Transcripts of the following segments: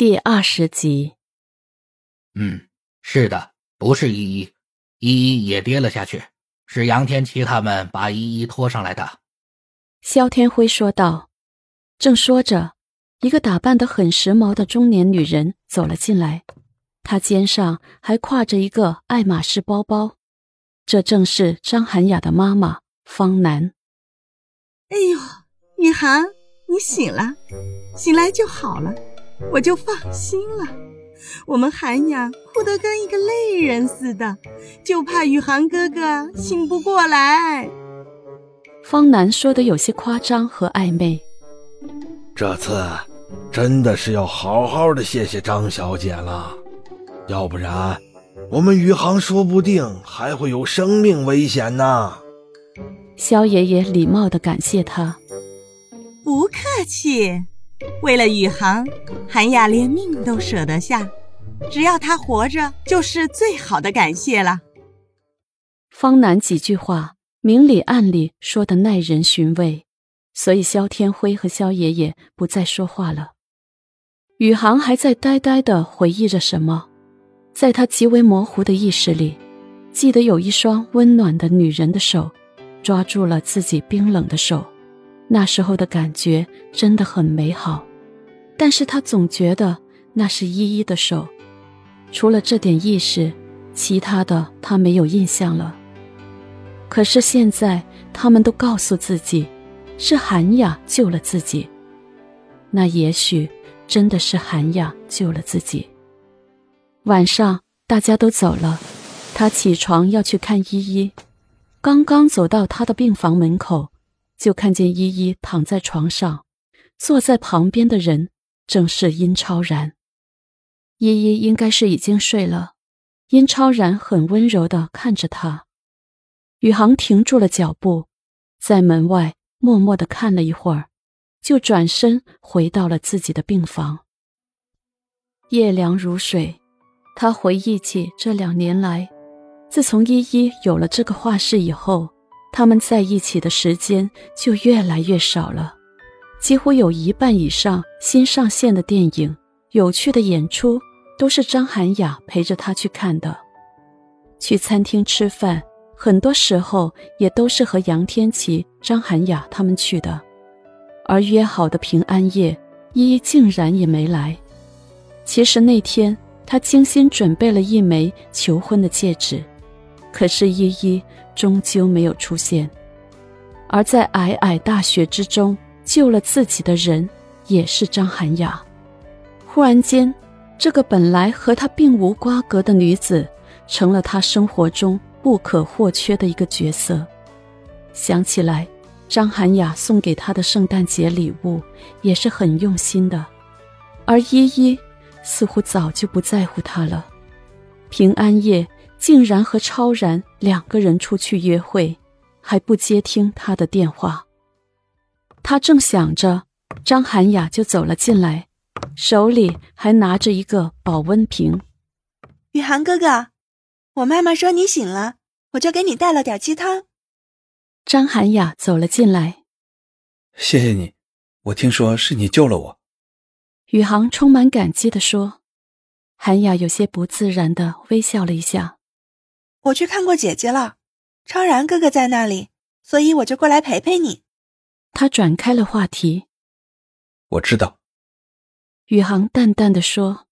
第二十集。嗯，是的，不是依依，依依也跌了下去，是杨天琪他们把依依拖上来的。肖天辉说道。正说着，一个打扮得很时髦的中年女人走了进来，她肩上还挎着一个爱马仕包包，这正是张涵雅的妈妈方楠。哎呦，雨涵，你醒了，醒来就好了。我就放心了。我们涵雅哭得跟一个泪人似的，就怕雨涵哥哥醒不过来。方楠说的有些夸张和暧昧。这次真的是要好好的谢谢张小姐了，要不然我们宇航说不定还会有生命危险呢。肖爷爷礼貌的感谢他。不客气。为了宇航，韩雅连命都舍得下，只要他活着，就是最好的感谢了。方楠几句话，明里暗里说的耐人寻味，所以肖天辉和肖爷爷不再说话了。宇航还在呆呆的回忆着什么，在他极为模糊的意识里，记得有一双温暖的女人的手，抓住了自己冰冷的手。那时候的感觉真的很美好，但是他总觉得那是依依的手，除了这点意识，其他的他没有印象了。可是现在他们都告诉自己，是韩雅救了自己，那也许真的是韩雅救了自己。晚上大家都走了，他起床要去看依依，刚刚走到他的病房门口。就看见依依躺在床上，坐在旁边的人正是殷超然。依依应该是已经睡了，殷超然很温柔的看着他。宇航停住了脚步，在门外默默的看了一会儿，就转身回到了自己的病房。夜凉如水，他回忆起这两年来，自从依依有了这个画室以后。他们在一起的时间就越来越少了，几乎有一半以上新上线的电影、有趣的演出都是张涵雅陪着他去看的。去餐厅吃饭，很多时候也都是和杨天琪、张涵雅他们去的。而约好的平安夜，依依竟然也没来。其实那天他精心准备了一枚求婚的戒指，可是依依。终究没有出现，而在皑皑大雪之中救了自己的人，也是张涵雅。忽然间，这个本来和他并无瓜葛的女子，成了他生活中不可或缺的一个角色。想起来，张涵雅送给他的圣诞节礼物也是很用心的，而依依似乎早就不在乎他了。平安夜。竟然和超然两个人出去约会，还不接听他的电话。他正想着，张涵雅就走了进来，手里还拿着一个保温瓶。雨涵哥哥，我妈妈说你醒了，我就给你带了点鸡汤。张涵雅走了进来，谢谢你，我听说是你救了我。宇航充满感激地说。涵雅有些不自然的微笑了一下。我去看过姐姐了，超然哥哥在那里，所以我就过来陪陪你。他转开了话题。我知道。宇航淡淡的说：“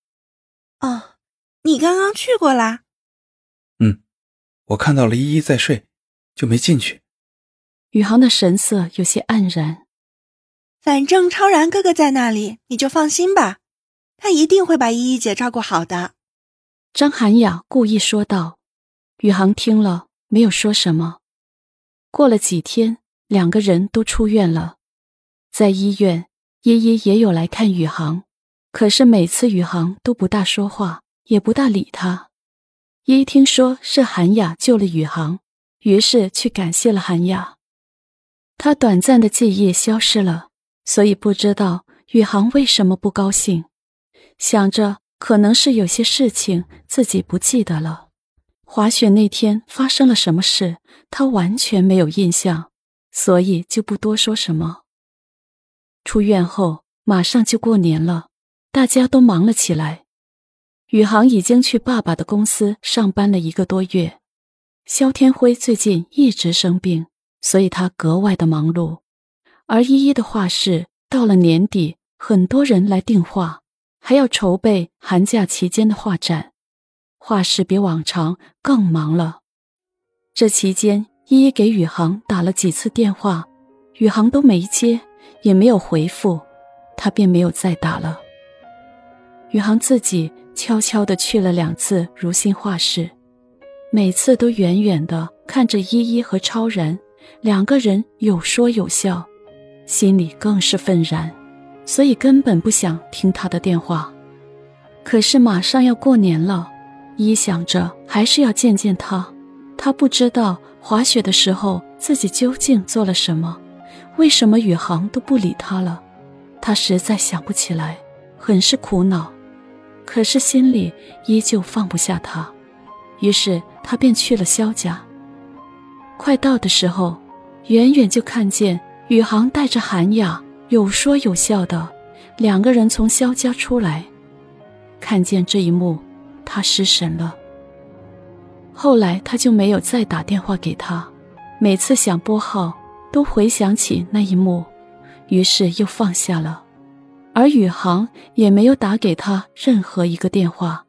哦，你刚刚去过啦？”嗯，我看到了依依在睡，就没进去。宇航的神色有些黯然。反正超然哥哥在那里，你就放心吧，他一定会把依依姐照顾好的。张涵雅故意说道。宇航听了，没有说什么。过了几天，两个人都出院了。在医院，依依也有来看宇航，可是每次宇航都不大说话，也不大理他。依依听说是韩雅救了宇航，于是去感谢了韩雅。他短暂的记忆消失了，所以不知道宇航为什么不高兴，想着可能是有些事情自己不记得了。滑雪那天发生了什么事，他完全没有印象，所以就不多说什么。出院后马上就过年了，大家都忙了起来。宇航已经去爸爸的公司上班了一个多月，肖天辉最近一直生病，所以他格外的忙碌。而依依的画室到了年底，很多人来订画，还要筹备寒假期间的画展，画室比往常更忙了。这期间，依依给宇航打了几次电话，宇航都没接，也没有回复，他便没有再打了。宇航自己悄悄地去了两次如新画室，每次都远远地看着依依和超然两个人有说有笑，心里更是愤然，所以根本不想听他的电话。可是马上要过年了，依想着还是要见见他。他不知道滑雪的时候自己究竟做了什么，为什么宇航都不理他了？他实在想不起来，很是苦恼。可是心里依旧放不下他，于是他便去了肖家。快到的时候，远远就看见宇航带着韩雅有说有笑的两个人从肖家出来。看见这一幕，他失神了。后来他就没有再打电话给他，每次想拨号都回想起那一幕，于是又放下了。而宇航也没有打给他任何一个电话。